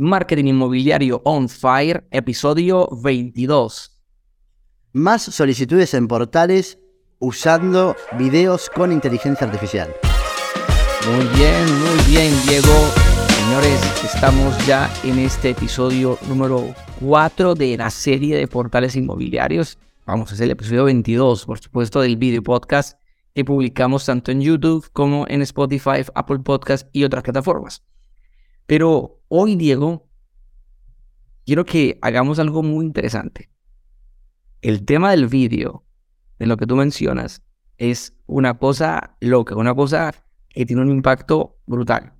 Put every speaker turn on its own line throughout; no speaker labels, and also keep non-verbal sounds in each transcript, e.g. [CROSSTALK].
Marketing Inmobiliario On Fire, episodio 22.
Más solicitudes en portales usando videos con inteligencia artificial.
Muy bien, muy bien, Diego. Señores, estamos ya en este episodio número 4 de la serie de portales inmobiliarios. Vamos a hacer el episodio 22, por supuesto, del video podcast que publicamos tanto en YouTube como en Spotify, Apple Podcast y otras plataformas. Pero hoy, Diego, quiero que hagamos algo muy interesante. El tema del vídeo, de lo que tú mencionas, es una cosa loca, una cosa que tiene un impacto brutal.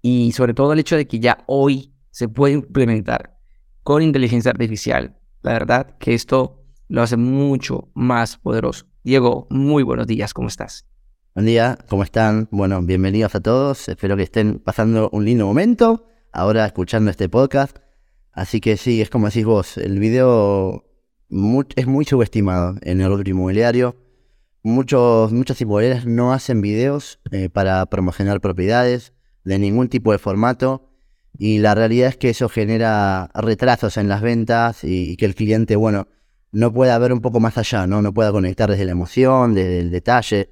Y sobre todo el hecho de que ya hoy se puede implementar con inteligencia artificial. La verdad que esto lo hace mucho más poderoso. Diego, muy buenos días, ¿cómo estás?
Buen día, ¿cómo están? Bueno, bienvenidos a todos. Espero que estén pasando un lindo momento ahora escuchando este podcast. Así que sí, es como decís vos, el video es muy subestimado en el rubro inmobiliario. Muchos, muchas inmobiliarias no hacen videos eh, para promocionar propiedades de ningún tipo de formato. Y la realidad es que eso genera retrasos en las ventas y, y que el cliente, bueno, no pueda ver un poco más allá, ¿no? No pueda conectar desde la emoción, desde el detalle.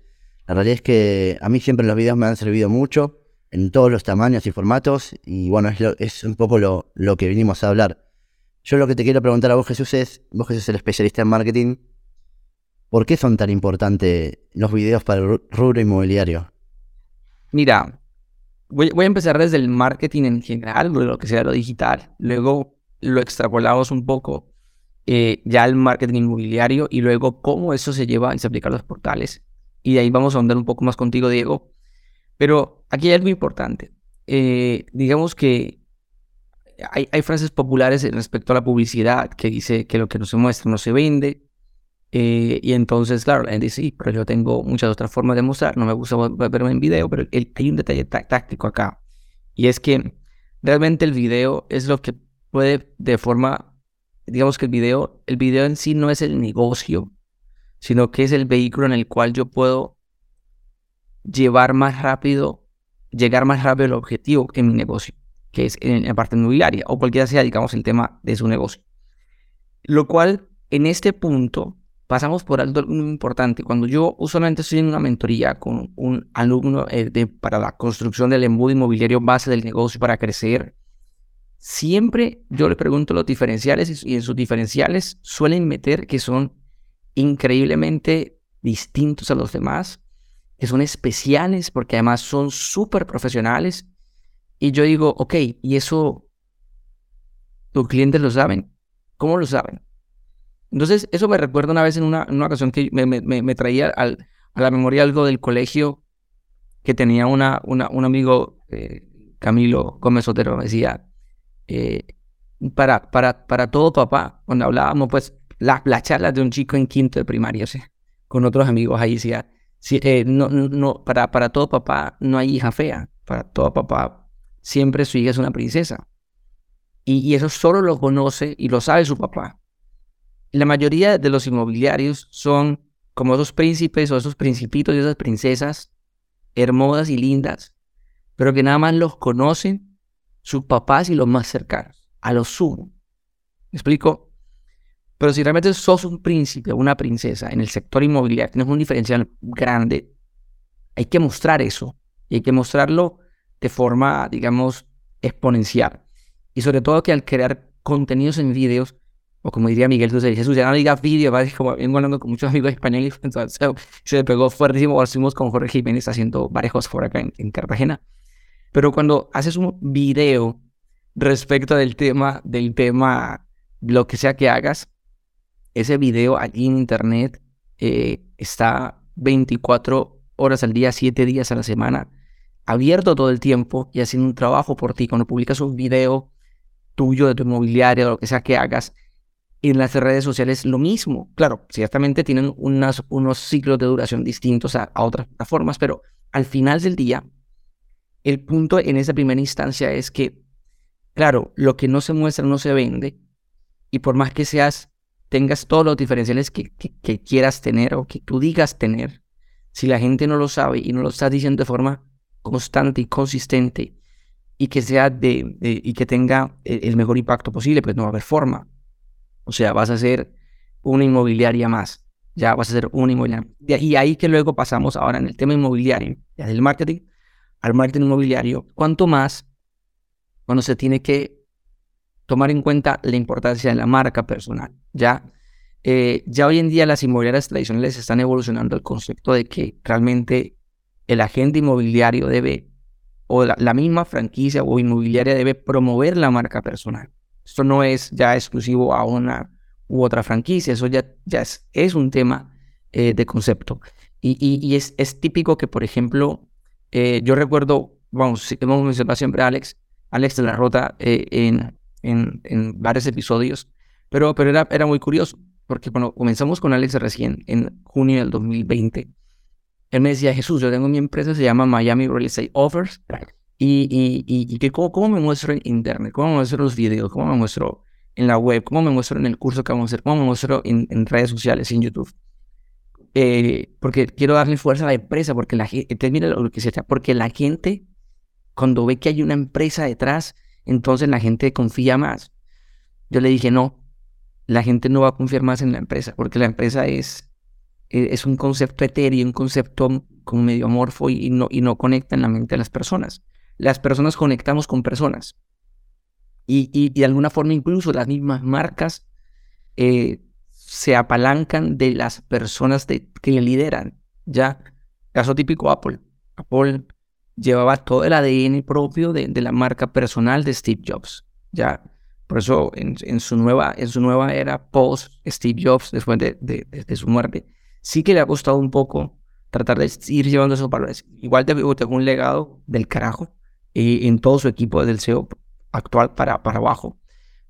La realidad es que a mí siempre los videos me han servido mucho en todos los tamaños y formatos y bueno, es, un poco lo, lo, que vinimos a hablar. Yo lo que te quiero preguntar a vos Jesús es, vos Jesús el especialista en marketing, ¿por qué son tan importantes los videos para el rubro inmobiliario?
Mira, voy, a empezar desde el marketing en general, lo que sea lo digital, luego lo extrapolamos un poco eh, ya al marketing inmobiliario y luego cómo eso se lleva y se aplica los portales y de ahí vamos a ahondar un poco más contigo, Diego. Pero aquí hay algo importante. Eh, digamos que hay, hay, frases populares respecto a la publicidad que dice que lo que no se muestra no se vende. Eh, y entonces, claro, la gente dice, sí, pero yo tengo muchas otras formas de mostrar, no me gusta verme en video, pero hay un detalle táctico acá. Y es que realmente el video es lo que puede de forma, digamos que el video, el video en sí no es el negocio, sino que es el vehículo en el cual yo puedo llevar más rápido, llegar más rápido al objetivo en mi negocio, que es en la parte inmobiliaria o cualquiera sea, digamos, el tema de su negocio. Lo cual, en este punto, pasamos por algo muy importante. Cuando yo usualmente estoy en una mentoría con un alumno eh, para la construcción del embudo inmobiliario base del negocio para crecer, siempre yo le pregunto los diferenciales y en sus diferenciales suelen meter que son increíblemente distintos a los demás, que son especiales porque además son súper profesionales. Y yo digo, ok, ¿y eso tus clientes lo saben? ¿Cómo lo saben? Entonces, eso me recuerda una vez en una, una ocasión que me, me, traía al, a la memoria algo del colegio que tenía una, una un amigo, eh, Camilo Gómez Otero, me decía, eh, para, para, para todo papá, cuando hablábamos, pues las, charlas de un chico en quinto de primaria, con otros amigos ahí decía, eh, no, no, para, para todo papá no hay hija fea, para todo papá siempre su hija es una princesa. Y, eso solo lo conoce y lo sabe su papá. La mayoría de los inmobiliarios son como esos príncipes o esos principitos y esas princesas hermosas y lindas, pero que nada más los conocen sus papás y los más cercanos, a los sumo. ¿Me explico? Pero si realmente sos un príncipe o una princesa en el sector inmobiliario, tienes un diferencial grande, hay que mostrar eso. Y hay que mostrarlo de forma, digamos, exponencial. Y sobre todo que al crear contenidos en vídeos, o como diría Miguel Jesús, Jesús, ya no digas vídeo, [LAUGHS] como vengo hablando con muchos amigos españoles, [LAUGHS] entonces se me pegó fuertísimo, ahora estuvimos con Jorge Jiménez haciendo varios cosas por acá en, en Cartagena. Pero cuando haces un video respecto del tema, del tema, lo que sea que hagas, ese video allí en internet eh, está 24 horas al día, 7 días a la semana, abierto todo el tiempo y haciendo un trabajo por ti. Cuando publicas un video tuyo de tu inmobiliario, o lo que sea que hagas, en las redes sociales lo mismo. Claro, ciertamente tienen unas, unos ciclos de duración distintos a, a otras plataformas, pero al final del día, el punto en esa primera instancia es que, claro, lo que no se muestra no se vende, y por más que seas tengas todos los diferenciales que, quieras tener o que tú digas tener, si la gente no lo sabe y no lo estás diciendo de forma constante y consistente y que sea de, y que tenga el, mejor impacto posible, pues no va a haber forma. O sea, vas a ser una inmobiliaria más. Ya vas a ser una inmobiliaria. Y ahí que luego pasamos ahora en el tema inmobiliario, ya del marketing al marketing inmobiliario, cuanto más cuando se tiene que tomar en cuenta la importancia de la marca personal. Ya, eh, ya hoy en día las inmobiliarias tradicionales están evolucionando el concepto de que realmente el agente inmobiliario debe, o la, misma franquicia o inmobiliaria debe promover la marca personal. Esto no es ya exclusivo a una u otra franquicia, eso ya, ya es, es un tema eh, de concepto. Y, y, es, es, típico que, por ejemplo, eh, yo recuerdo, vamos, hemos mencionado siempre a Alex, Alex de la Rota en, en, en, varios episodios, pero, pero era, era muy curioso, porque cuando comenzamos con Alex recién, en junio del 2020, él me decía, Jesús, yo tengo mi empresa, se llama Miami Real Estate Offers, y, y, y, y ¿cómo, ¿cómo, me muestro en internet? ¿Cómo me muestro los videos? ¿Cómo me muestro en la web? ¿Cómo me muestro en el curso que vamos a hacer? ¿Cómo me muestro en, en redes sociales, en YouTube? Eh, porque quiero darle fuerza a la empresa, porque la gente, mira lo que se porque la gente, cuando ve que hay una empresa detrás, entonces la gente confía más. Yo le dije, no, la gente no va a confiar más en la empresa, porque la empresa es eh, es un concepto etéreo, un concepto como medio amorfo y no, y no conecta en la mente de las personas. Las personas conectamos con personas. Y, y, de alguna forma incluso las mismas marcas eh, se apalancan de las personas de, que lideran. Ya, caso típico Apple. Apple llevaba todo el ADN propio de, la marca personal de Steve Jobs. Ya, por eso en, su, nueva, en su nueva era post Steve Jobs, después de, su muerte, sí que le ha costado un poco tratar de ir llevando esos valores. Igual tengo un legado del carajo y en todo su equipo del SEO actual para, para abajo.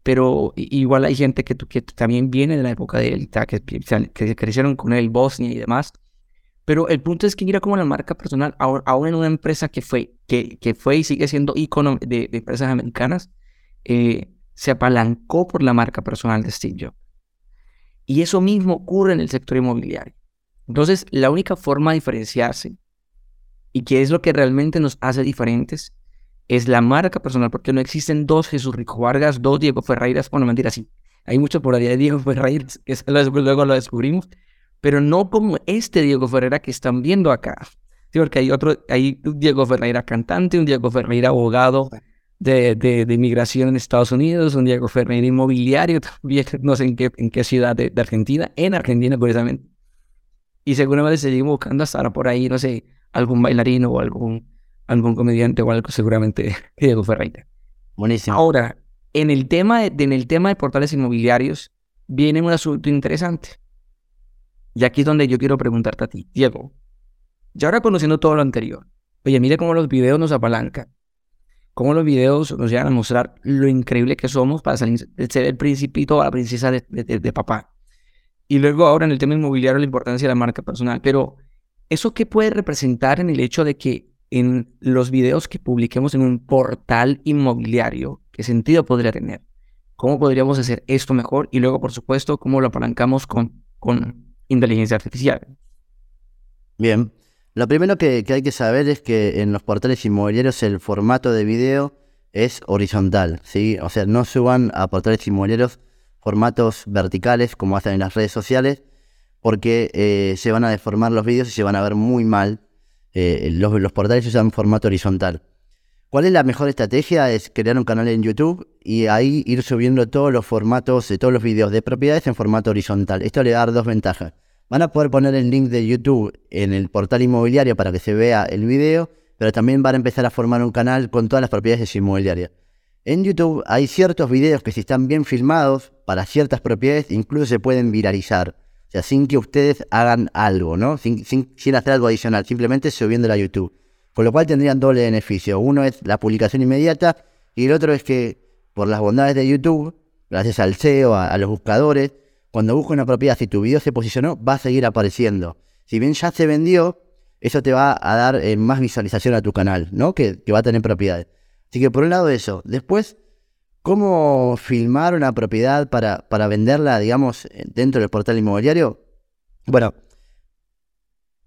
Pero igual hay gente que, que también viene de la época de él, que, que crecieron con él, Bosnia y demás. Pero el punto es que mira como la marca personal, ahora, en una empresa que fue, que, que fue y sigue siendo icono de, de empresas americanas, eh, se apalancó por la marca personal de Steve Jobs. Y eso mismo ocurre en el sector inmobiliario. Entonces, la única forma de diferenciarse y que es lo que realmente nos hace diferentes es la marca personal, porque no existen dos Jesús Rico Vargas, dos Diego Ferreiras, bueno, mentira, sí, hay mucho por ahí de Diego [LAUGHS] Ferreiras, que luego lo descubrimos, pero no como este Diego Ferreira que están viendo acá. Sí, porque hay otro, hay un Diego Ferreira cantante, un Diego Ferreira abogado de, de, de inmigración en Estados Unidos, un Diego Ferreira inmobiliario también, [LAUGHS] no sé en qué, en qué ciudad de, de Argentina, en Argentina, curiosamente. Y seguramente seguimos buscando hasta ahora por ahí, no sé, algún bailarino o algún, algún comediante o algo, seguramente [LAUGHS] Diego Ferreira.
Buenísimo.
Ahora, en el tema de, en el tema de portales inmobiliarios, viene un asunto interesante. Y aquí es donde yo quiero preguntarte a ti, Diego. Ya ahora conociendo todo lo anterior, oye, mire cómo los videos nos apalancan, cómo los videos nos llegan a mostrar lo increíble que somos para ser el principito o la princesa de papá. Y luego ahora en el tema inmobiliario la importancia de la marca personal. Pero ¿eso qué puede representar en el hecho de que en los videos que publiquemos en un portal inmobiliario, qué sentido podría tener? ¿Cómo podríamos hacer esto mejor? Y luego, por supuesto, cómo lo apalancamos con, con inteligencia artificial.
Bien. Lo primero que, hay que saber es que en los portales inmobiliarios el formato de video es horizontal, ¿sí? O sea, no suban a portales inmobiliarios formatos verticales como hacen en las redes sociales, porque eh, se van a deformar los vídeos y se van a ver muy mal. Eh, los, los, portales usan formato horizontal. ¿Cuál es la mejor estrategia? Es crear un canal en YouTube y ahí ir subiendo todos los formatos, de todos los vídeos de propiedades en formato horizontal. Esto le va a dar dos ventajas. Van a poder poner el link de YouTube en el portal inmobiliario para que se vea el video, pero también van a empezar a formar un canal con todas las propiedades inmobiliarias. En YouTube hay ciertos videos que si están bien filmados para ciertas propiedades incluso se pueden viralizar. O sea, sin que ustedes hagan algo, ¿no? Sin, hacer algo adicional, simplemente subiéndolo a YouTube. Con lo cual tendrían doble beneficio. Uno es la publicación inmediata y el otro es que por las bondades de YouTube, gracias al SEO, a, los buscadores, cuando busco una propiedad, si tu video se posicionó, va a seguir apareciendo. Si bien ya se vendió, eso te va a dar eh, más visualización a tu canal, ¿no? Que, que va a tener propiedades. Así que por un lado eso. Después, ¿cómo filmar una propiedad para, para venderla, digamos, dentro del portal inmobiliario? Bueno,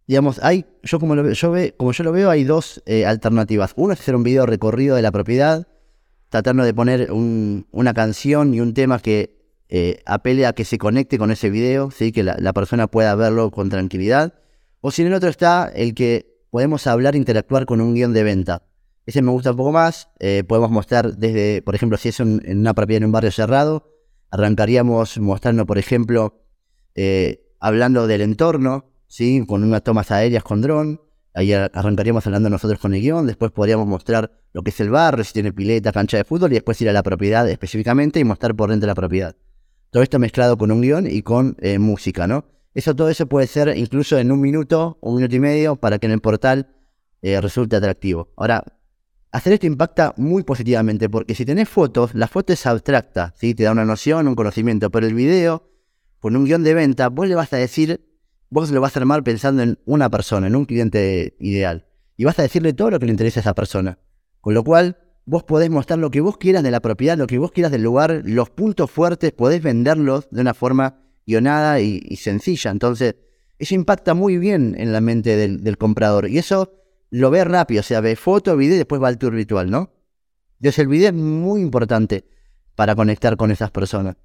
digamos, hay, yo como, lo, yo ve, como yo lo veo, hay dos eh, alternativas. Uno es hacer un video recorrido de la propiedad, tratando de poner una canción y un tema que eh, apele a que se conecte con ese video, ¿sí? que la, persona pueda verlo con tranquilidad. O si en el otro está el que podemos hablar, interactuar con un guion de venta. Ese me gusta un poco más. Eh, podemos mostrar desde, por ejemplo, si es en una propiedad en un barrio cerrado, arrancaríamos mostrando, por ejemplo, hablando del entorno, ¿sí? con unas tomas aéreas con dron. Ahí arrancaríamos hablando nosotros con el guion, después podríamos mostrar lo que es el barrio, si tiene pileta, cancha de fútbol, y después ir a la propiedad específicamente y mostrar por dentro de la propiedad. Todo esto mezclado con un guion y con eh, música, ¿no? Eso, todo eso puede ser incluso en un minuto, un minuto y medio, para que en el portal eh, resulte atractivo. Ahora, hacer esto impacta muy positivamente, porque si tenés fotos, la foto es abstracta, ¿sí? Te da una noción, un conocimiento, pero el video, con un guion de venta, vos le vas a decir vos lo vas a armar pensando en una persona, en un cliente ideal. Y vas a decirle todo lo que le interesa a esa persona. Con lo cual, vos podés mostrar lo que vos quieras de la propiedad, lo que vos quieras del lugar, los puntos fuertes, podés venderlos de una forma guionada y, sencilla. Entonces, eso impacta muy bien en la mente del, comprador. Y eso lo ve rápido, o sea, ve foto, video y después va al tour virtual, ¿no? Entonces, el video es muy importante para conectar con esas personas.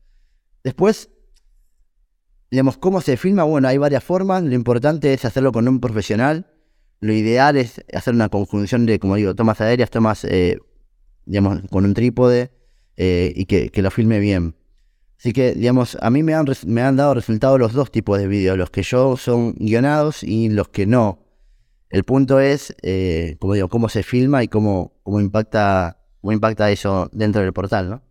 Después, Digamos, ¿cómo se filma? Bueno, hay varias formas. Lo importante es hacerlo con un profesional. Lo ideal es hacer una conjunción de, como digo, tomas aéreas, tomas, eh, digamos, con un trípode eh, y que, lo filme bien. Así que, digamos, a mí me han, me han dado resultados los dos tipos de vídeos, los que yo son guionados y los que no. El punto es, eh, como digo, cómo se filma y cómo, cómo, impacta, cómo impacta eso dentro del portal, ¿no?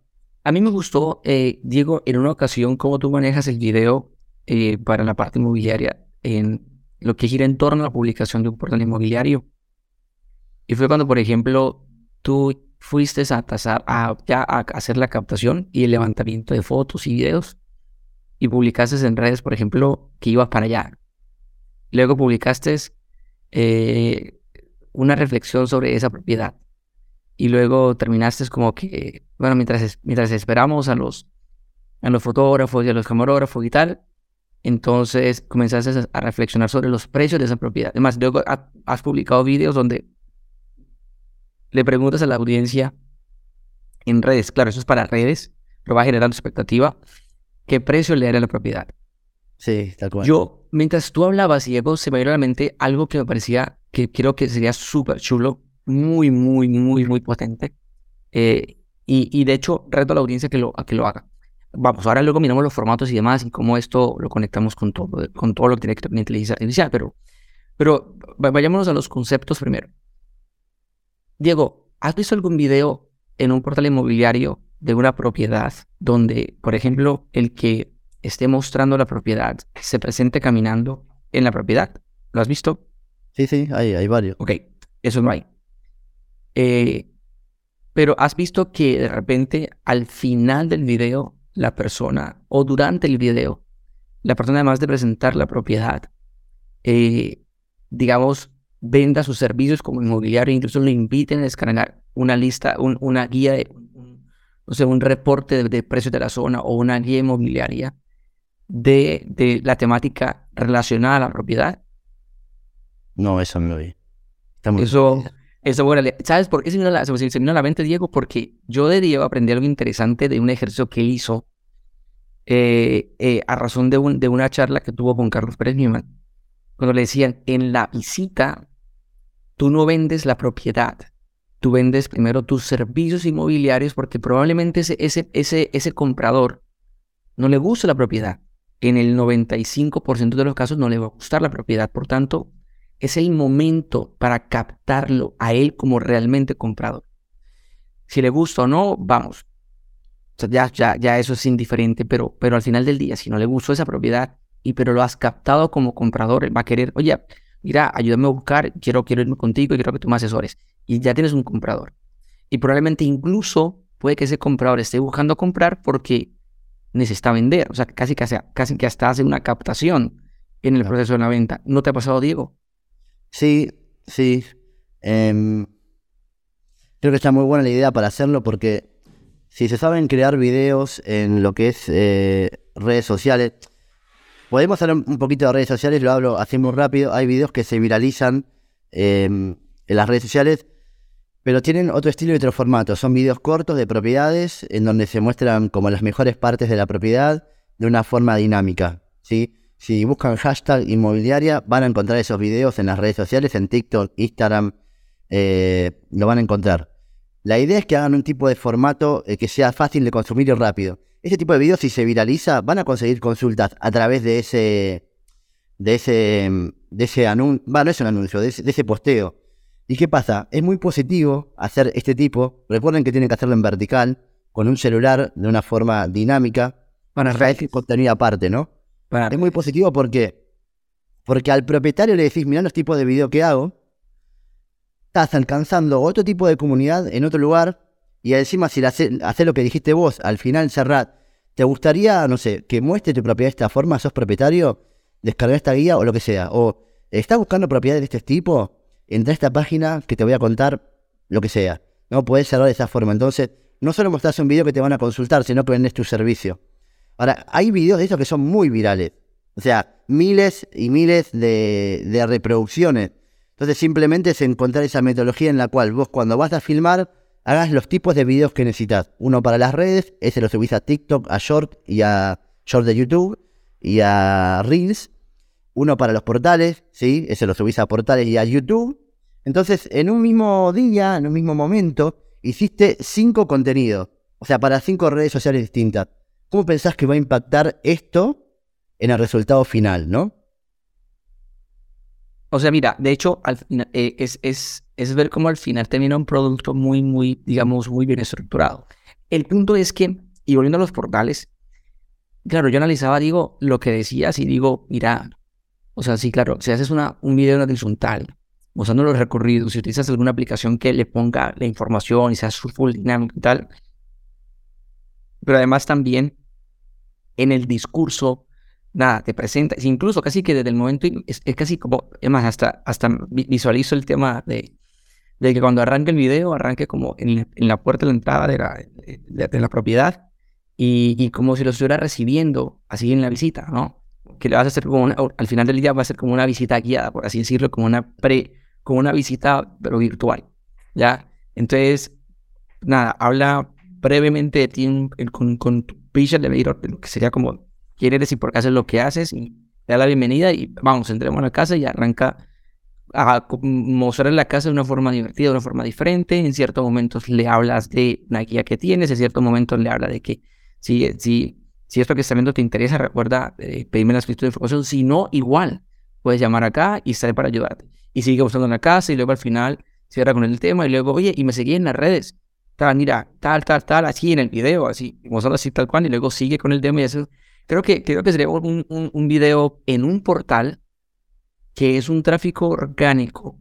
A mí me gustó, Diego, en una ocasión, cómo tú manejas el video eh, para la parte inmobiliaria en lo que gira en torno a la publicación de un portal inmobiliario. Y fue cuando, por ejemplo, tú fuiste a, tasar, a, ya a hacer la captación y el levantamiento de fotos y videos y publicaste en redes, por ejemplo, que ibas para allá. Luego publicaste eh, una reflexión sobre esa propiedad. Y luego terminaste como que, bueno, mientras, mientras esperamos a los, a los fotógrafos y a los camarógrafos y tal, entonces comenzaste a reflexionar sobre los precios de esa propiedad. Además, luego has publicado videos donde le preguntas a la audiencia en redes, claro, eso es para redes, pero va generando expectativa, ¿qué precio le dará la propiedad?
Sí, tal cual.
Yo, mientras tú hablabas, Diego, se me vino a la mente algo que me parecía que creo que sería súper chulo, muy, muy, muy, muy potente. Eh, y, y, de hecho, reto a la audiencia que lo, a que lo haga. Vamos, ahora luego miramos los formatos y demás y cómo esto lo conectamos con todo, con todo lo que tiene que ver con inteligencia artificial, pero, pero vayámonos a los conceptos primero. Diego, ¿has visto algún video en un portal inmobiliario de una propiedad donde, por ejemplo, el que esté mostrando la propiedad se presente caminando en la propiedad? ¿Lo has visto?
Sí, sí, hay, hay varios.
Ok, eso no hay. Eh, pero has visto que de repente al final del video la persona o durante el video, la persona además de presentar la propiedad, eh, digamos, venda sus servicios como inmobiliario, incluso le inviten a descargar una lista, una guía, de, un, no sé, un reporte de, precios de la zona o una guía inmobiliaria de, de, la temática relacionada a la propiedad.
No, eso no lo vi.
eso, eso, bueno, ¿sabes por qué se vino, la, se vino a la mente, Diego? Porque yo de Diego aprendí algo interesante de un ejercicio que él hizo eh, eh, a razón de, un, de, una charla que tuvo con Carlos Pérez Newman, cuando le decían, en la visita, tú no vendes la propiedad, tú vendes primero tus servicios inmobiliarios porque probablemente ese, ese, ese, ese comprador no le gusta la propiedad. En el 95% de los casos no le va a gustar la propiedad, por tanto, es el momento para captarlo a él como realmente comprador. Si le gusta o no, vamos, ya, ya, ya eso es indiferente, pero, pero al final del día, si no le gustó esa propiedad y pero lo has captado como comprador, él va a querer, oye, mira, ayúdame a buscar, quiero, quiero irme contigo y quiero que tú me asesores. Y ya tienes un comprador. Y probablemente incluso puede que ese comprador esté buscando comprar porque necesita vender. O sea, casi, casi, casi que hasta hace una captación en el proceso de la venta. ¿No te ha pasado, Diego?
Sí, sí. Em, creo que está muy buena la idea para hacerlo porque si se saben crear videos en lo que es eh, redes sociales, podemos hablar un poquito de redes sociales, lo hablo así muy rápido. Hay videos que se viralizan em, en las redes sociales, pero tienen otro estilo y otro formato. Son videos cortos de propiedades en donde se muestran como las mejores partes de la propiedad de una forma dinámica. ¿sí? Si buscan hashtag inmobiliaria, van a encontrar esos videos en las redes sociales, en TikTok, Instagram, eh, lo van a encontrar. La idea es que hagan un tipo de formato eh, que sea fácil de consumir y rápido. Ese tipo de videos, si se viraliza, van a conseguir consultas a través de ese, de ese, de ese anuncio, bueno, no es un anuncio, de ese, posteo. ¿Y qué pasa? Es muy positivo hacer este tipo. Recuerden que tienen que hacerlo en vertical, con un celular, de una forma dinámica, para traer contenido aparte, ¿no? Es muy positivo porque, porque al propietario le decís, mirá los tipos de video que hago, estás alcanzando otro tipo de comunidad en otro lugar y encima si haces lo que dijiste vos, al final cerrar, ¿te gustaría, no sé, que muestre tu propiedad de esta forma? ¿Sos propietario? Descargar esta guía o lo que sea. O estás buscando propiedades de este tipo, entra a esta página que te voy a contar lo que sea. No puedes cerrar de esa forma. Entonces, no solo mostrás un video que te van a consultar, sino que vendes tu servicio. Ahora, hay videos de estos que son muy virales. O sea, miles y miles de, de reproducciones. Entonces, simplemente es encontrar esa metodología en la cual vos cuando vas a filmar hagas los tipos de videos que necesitas. Uno para las redes, ese lo subís a TikTok, a Short y a Short de YouTube y a Reels. Uno para los portales, ¿sí? Ese lo subís a portales y a YouTube. Entonces, en un mismo día, en un mismo momento, hiciste cinco contenidos. O sea, para cinco redes sociales distintas. ¿Cómo pensás que va a impactar esto en el resultado final, no?
O sea, mira, de hecho, al, eh, es, es, es ver cómo al final termina un producto muy, muy, digamos, muy bien estructurado. El punto es que, y volviendo a los portales, claro, yo analizaba, digo, lo que decías y digo, mira, o sea, sí, claro, si haces una, un video horizontal, usando los recorridos, si utilizas alguna aplicación que le ponga la información y sea full dinámico y tal, pero además también en el discurso nada, te presentas, incluso casi que desde el momento, es, casi como, es más, hasta, hasta visualizo el tema de, de que cuando arranque el video, arranque como en, en la puerta de la entrada de la, de, la propiedad y, y, como si lo estuviera recibiendo así en la visita, ¿no? Que le vas a hacer como una, al final del día va a ser como una visita guiada, por así decirlo, como una pre, como una visita, pero virtual, ¿ya? Entonces, nada, habla brevemente de ti con, con tu pitch de lo que sería como quién eres y por qué haces lo que haces y te da la bienvenida y vamos, entremos a la casa y arranca a mostrar la casa de una forma divertida, de una forma diferente. En ciertos momentos le hablas de una guía que tienes, en ciertos momentos le habla de que si, si, si esto que estás viendo te interesa, recuerda eh, pedirme la escritura de información. Si no, igual, puedes llamar acá y estaré para ayudarte. Y sigue buscando la casa y luego al final cierra con el tema y luego, oye, y me seguí en las redes. Tal, mira, tal, tal, tal, así en el video, así, mostrando así tal cual, y luego sigue con el tema y eso Creo que, creo que sería un, un, video en un portal que es un tráfico orgánico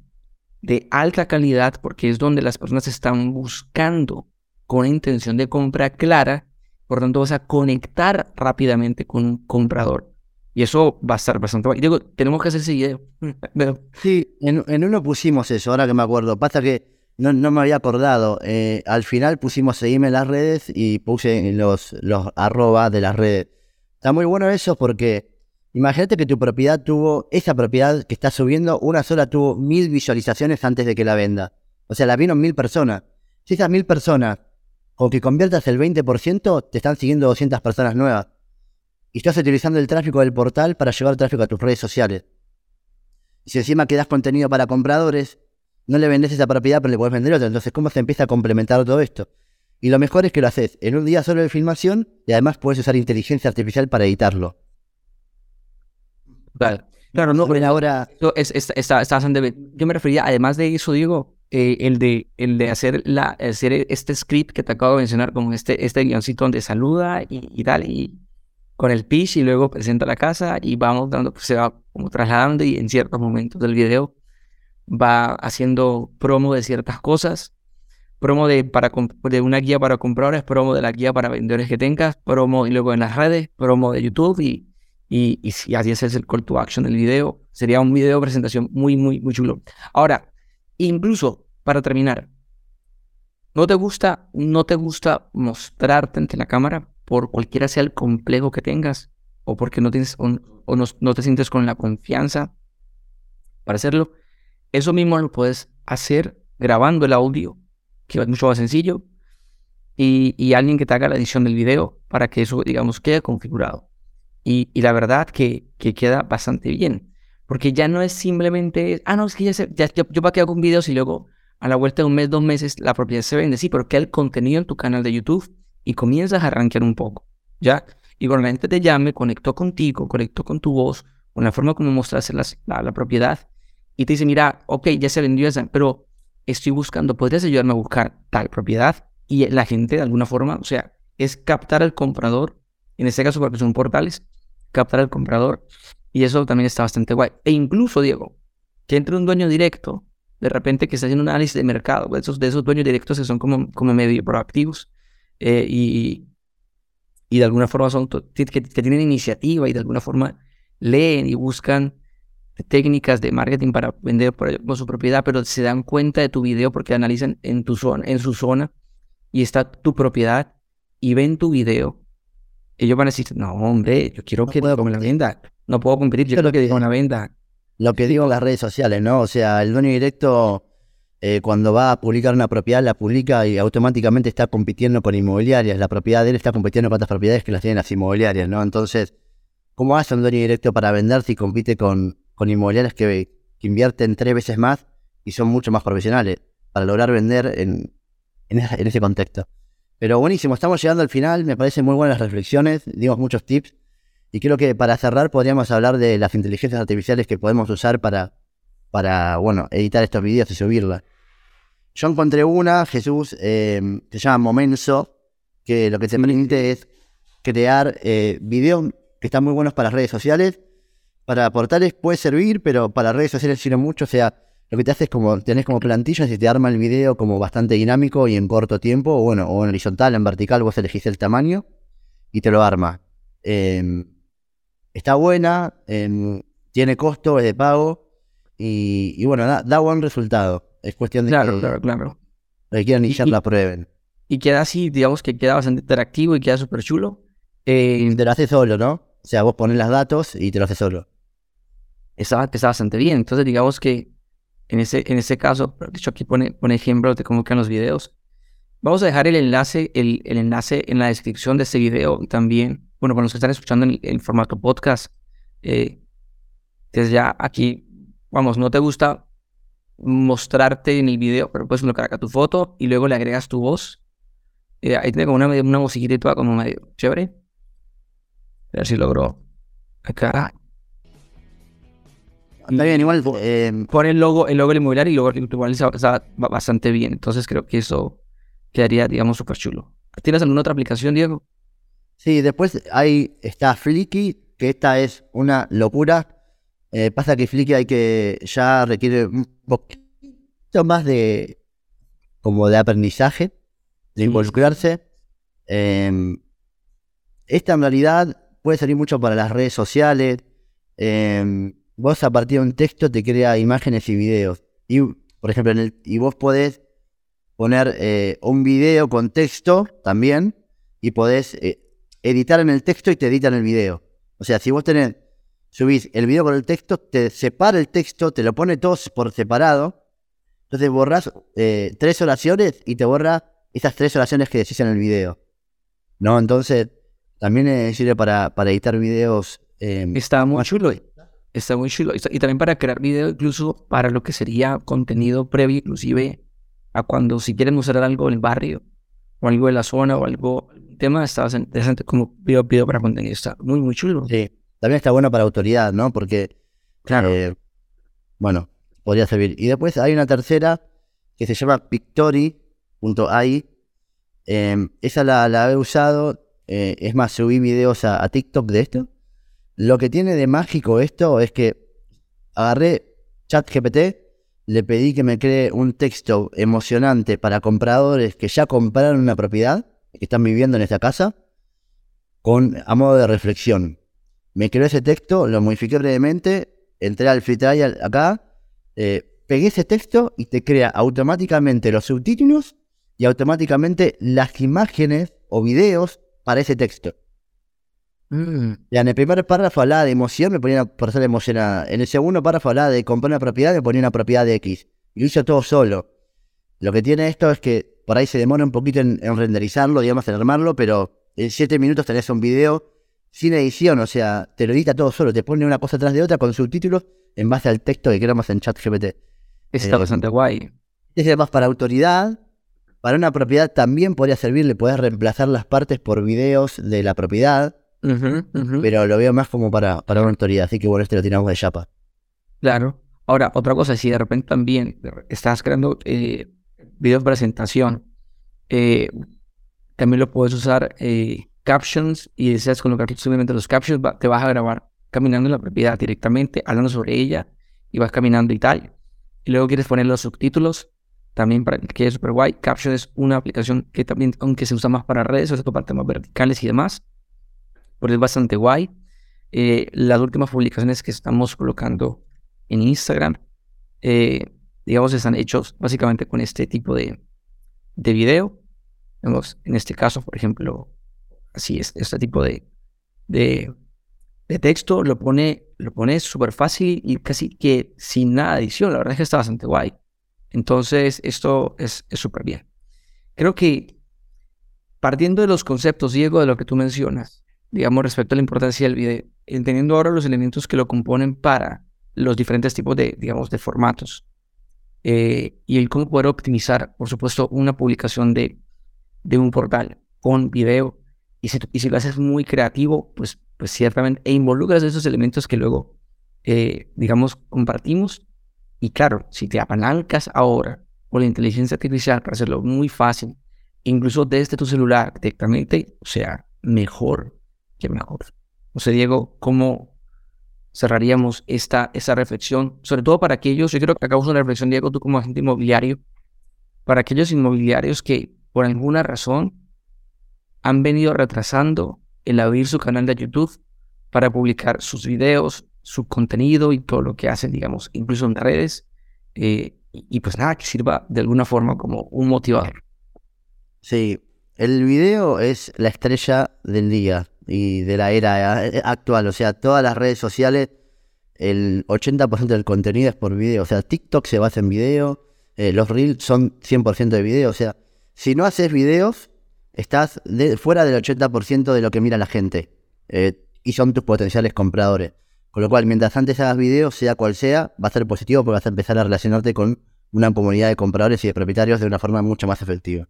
de alta calidad porque es donde las personas están buscando con intención de compra clara, por tanto vas a conectar rápidamente con un comprador. Y eso va a estar bastante bueno. Y digo, tenemos que hacer ese video. [LAUGHS]
Sí, en, uno pusimos eso, ahora que me acuerdo. Pasa que no, no me había acordado. Eh, al final pusimos seguirme en las redes y puse los, los arroba de las redes. Está muy bueno eso porque imagínate que tu propiedad tuvo, esa propiedad que está subiendo, una sola tuvo mil visualizaciones antes de que la venda. O sea, la vieron mil personas. Si esas mil personas, o que conviertas el 20%, te están siguiendo 200 personas nuevas. Y estás utilizando el tráfico del portal para llevar tráfico a tus redes sociales. Y si encima quedas contenido para compradores, no le vendes esa propiedad, pero le puedes vender otra. Entonces, ¿cómo se empieza a complementar todo esto? Y lo mejor es que lo haces en un día solo de filmación y además puedes usar inteligencia artificial para editarlo.
Claro, claro no, pero ahora... Es, está, bastante Yo me refería, además de eso, Diego, eh, el, de, el de hacer, la, hacer este script que te acabo de mencionar, como este, este guioncito donde saluda y, y tal, y con el pitch y luego presenta la casa y vamos dando, se va como trasladando y en ciertos momentos del video va haciendo promo de ciertas cosas promo de, para, de una guía para compradores, promo de la guía para vendedores que tengas, promo y luego en las redes, promo de YouTube y, y, y, si así es el call to action del video. Sería un video de presentación muy, muy, muy chulo. Ahora, incluso para terminar, ¿no te gusta, no te gusta mostrarte ante la cámara por cualquiera sea el complejo que tengas? o porque no tienes o, no, no, te sientes con la confianza para hacerlo, eso mismo lo puedes hacer grabando el audio, que es mucho más sencillo, y, alguien que te haga la edición del video para que eso, digamos, quede configurado. Y, la verdad que, que, queda bastante bien, porque ya no es simplemente, ah, no, es que ya, se, yo, para qué hago un video si luego a la vuelta de un mes, dos meses, la propiedad se vende, sí, pero queda el contenido en tu canal de YouTube y comienzas a arranquear un poco, ¿ya? Y cuando la gente te llame, conectó contigo, conectó con tu voz, con la forma como mostraste la, la, propiedad, y te dice, mira, ok, ya se vendió esa, pero estoy buscando, ¿podrías ayudarme a buscar tal propiedad? Y la gente, de alguna forma, o sea, es captar al comprador, en este caso porque son portales, captar al comprador, y eso también está bastante guay. E incluso, Diego, que entre un dueño directo, de repente que está haciendo un análisis de mercado, de esos, de esos dueños directos que son como, como medio proactivos, eh, y, y de alguna forma son que, que, tienen iniciativa y de alguna forma leen y buscan técnicas de marketing para vender por, su propiedad, pero se dan cuenta de tu video porque analizan en tu zona, en su zona y está tu propiedad y ven tu video. Ellos van a decir, no, hombre, yo quiero que puedo, la venda. No puedo competir, yo quiero que diga una venda.
Lo que digo en las redes sociales, ¿no? O sea, el dueño directo eh, cuando va a publicar una propiedad, la publica y automáticamente está compitiendo con inmobiliarias. La propiedad de él está compitiendo con otras propiedades que las tienen las inmobiliarias, ¿no? Entonces, ¿cómo hace un dueño directo para vender si compite con, con inmobiliarias que, invierten tres veces más y son mucho más profesionales para lograr vender en, en, ese contexto? Pero buenísimo, estamos llegando al final, me parecen muy buenas las reflexiones, dimos muchos tips y creo que para cerrar podríamos hablar de las inteligencias artificiales que podemos usar para para, bueno, editar estos videos y subirla. Yo encontré una, Jesús, eh, se llama Momenso, que lo que te permite es crear eh, videos que están muy buenos para redes sociales. Para portales puede servir, pero para redes sociales sirve mucho. O sea, lo que te hace es como, tenés como plantillas y te arma el video como bastante dinámico y en corto tiempo, o bueno, o en horizontal, en vertical, vos elegís el tamaño y te lo arma. Em, está buena, em, tiene costo, es de pago. Y, bueno, da, buen resultado. Es cuestión de
claro, que, claro, claro.
que quieran iniciar la prueben.
Y queda así, digamos que queda bastante interactivo y queda súper chulo.
Eh, te lo hace solo, ¿no? O sea, vos pones los datos y te lo hace solo.
Está, está bastante bien. Entonces, digamos que en ese, en ese caso, dicho aquí pone, pone ejemplo de cómo quedan los videos. Vamos a dejar el enlace, el, el enlace en la descripción de este video también, bueno, para los que están escuchando en el, formato podcast, eh, ya aquí vamos, no te gusta mostrarte en el video, pero puedes colocar acá tu foto y luego le agregas tu voz. Eh, ahí tiene como una, una musiquita y toda como medio chévere. A ver si logro acá.
Está bien, igual.
Eh, pone el logo, el logo del inmobiliario y luego igual está bastante bien. Entonces creo que eso quedaría, digamos, súper chulo. ¿Tienes alguna otra aplicación, Diego?
Sí, después ahí está Flicky, que esta es una locura. Eh, pasa que Flickr hay que ya requiere un poquito más de como de aprendizaje, de involucrarse. Em, esta en realidad puede salir mucho para las redes sociales. Em, vos a partir de un texto te crea imágenes y videos. Y, por ejemplo, en el, y vos podés poner eh, un video con texto también y podés eh, editar en el texto y te editan el video. O sea, si vos tenés subís el video con el texto, te separa el texto, te lo pone todos por separado. Entonces borras eh, tres oraciones y te borra esas tres oraciones que decís en el video. ¿No? Entonces, también eh, sirve para, para editar videos.
Está muy chulo. Está muy chulo. Y también para crear video, incluso para lo que sería contenido previo, inclusive a cuando si quieren mostrar algo en el barrio, o algo de la zona, o algo, tema, está interesante como video, video para contenido. Está muy, muy chulo.
Sí. También está bueno para autoridad, ¿no? Porque, claro. Eh, bueno, podría servir. Y después hay una tercera que se llama Pictory.ai. Em, esa la, he usado. Eh, es más, subí videos a, TikTok de esto. Lo que tiene de mágico esto es que agarré ChatGPT, le pedí que me cree un texto emocionante para compradores que ya compraron una propiedad, que están viviendo en esta casa, con a modo de reflexión. Me creó ese texto, lo modifiqué brevemente, entré al free trial acá, eh, pegué ese texto y te crea automáticamente los subtítulos y automáticamente las imágenes o videos para ese texto. Mm. Ya en el primer párrafo hablaba de emoción, me ponía una persona emocionada. En el segundo párrafo hablaba de comprar una propiedad, me ponía una propiedad de X. Y lo hizo todo solo. Lo que tiene esto es que por ahí se demora un poquito en, renderizarlo, digamos, en armarlo, pero en 7 minutos tenés un video sin edición, o sea, te lo edita todo solo, te pone una cosa atrás de otra con subtítulos en base al texto que queramos en ChatGPT.
Está eh, bastante guay.
Es además para autoridad, para una propiedad también podría servir, le puedes reemplazar las partes por videos de la propiedad, pero lo veo más como para, para una autoridad, así que bueno, este lo tiramos de chapa.
Claro. Ahora, otra cosa, si de repente también estás creando eh, video de presentación, eh, también lo puedes usar eh, captions y deseas colocar simplemente los captions, te vas a grabar caminando en la propiedad directamente, hablando sobre ella y vas caminando y tal. Y luego quieres poner los subtítulos, también para que es super guay. Caption es una aplicación que también, aunque se usa más para redes, o sea, para temas verticales y demás, pero es bastante guay. Eh, las últimas publicaciones que estamos colocando en Instagram, eh, digamos, están hechos básicamente con este tipo de, de video. en este caso, por ejemplo, así es, este tipo de, de, texto lo pone, lo pone súper fácil y casi que sin nada de edición. La verdad es que está bastante guay. Entonces, esto es súper bien. Creo que partiendo de los conceptos, Diego, de lo que tú mencionas, digamos, respecto a la importancia del video, entendiendo ahora los elementos que lo componen para los diferentes tipos de, digamos, de formatos, eh, y el cómo poder optimizar, por supuesto, una publicación de, de un portal con video. Y si, y si, lo haces muy creativo, pues, pues ciertamente, e involucras esos elementos que luego, eh, digamos, compartimos. Y claro, si te apalancas ahora con la inteligencia artificial para hacerlo muy fácil, incluso desde tu celular directamente, o sea, mejor que mejor. O sea, Diego, ¿cómo, cerraríamos esta, esa reflexión, sobre todo para aquellos, yo creo que acabamos una reflexión, Diego, tú como agente inmobiliario, para aquellos inmobiliarios que por alguna razón han venido retrasando el abrir su canal de YouTube para publicar sus videos, su contenido y todo lo que hacen, digamos, incluso en redes, eh, y pues nada, que sirva de alguna forma como un motivador.
Sí, el video es la estrella del día y de la era eh, actual. O sea, todas las redes sociales, el 80% del contenido es por video. O sea, TikTok se basa en video, eh, los Reels son 100% de video. O sea, si no haces videos, estás fuera del 80% de lo que mira la gente. Eh, y son tus potenciales compradores. Con lo cual, mientras antes hagas videos, sea cual sea, va a ser positivo porque vas a empezar a relacionarte con una comunidad de compradores y de propietarios de una forma mucho más efectiva.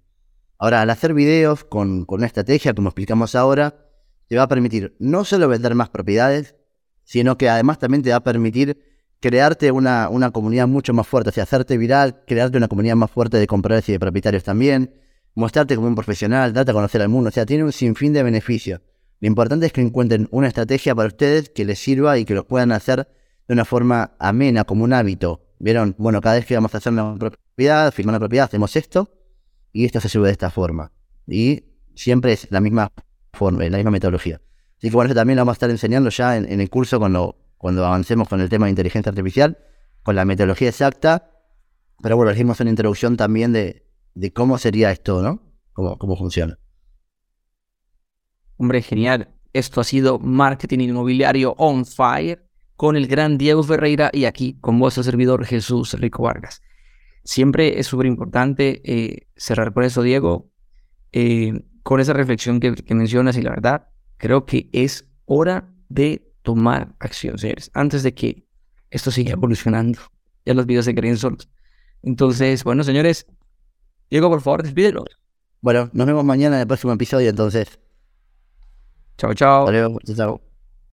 Ahora, al hacer videos con, con una estrategia, como explicamos ahora, te va a permitir no solo vender más propiedades, sino que además también te va a permitir crearte una, una comunidad mucho más fuerte, o sea, hacerte viral, crearte una comunidad más fuerte de compradores y de propietarios también, mostrarte como un profesional, darte a conocer al mundo, o sea, tiene un sinfín de beneficios. Lo importante es que encuentren una estrategia para ustedes que les sirva y que lo puedan hacer de una forma amena, como un hábito. ¿Vieron? Bueno, cada vez que vamos a hacer una propiedad, firmar una propiedad, hacemos esto y esto se sube de esta forma. Y siempre es la misma la misma metodología. Así que bueno, eso también lo vamos a estar enseñando ya en, el curso cuando, cuando avancemos con el tema de inteligencia artificial, con la metodología exacta. Pero bueno, dijimos una introducción también de, de cómo sería esto, ¿no? Cómo, cómo funciona.
Hombre, genial. Esto ha sido Marketing Inmobiliario on Fire con el gran Diego Ferreira y aquí con vuestro servidor Jesús Rico Vargas. Siempre es súper importante eh, cerrar por eso, Diego. Eh, con esa reflexión que, mencionas y la verdad, creo que es hora de tomar acción, señores, antes de que esto siga evolucionando. Ya los videos se creen solos. Entonces, bueno, señores, Diego, por favor, despídelo.
Bueno, nos vemos mañana en el próximo episodio, entonces.
Chao, chao.
Adiós, chao.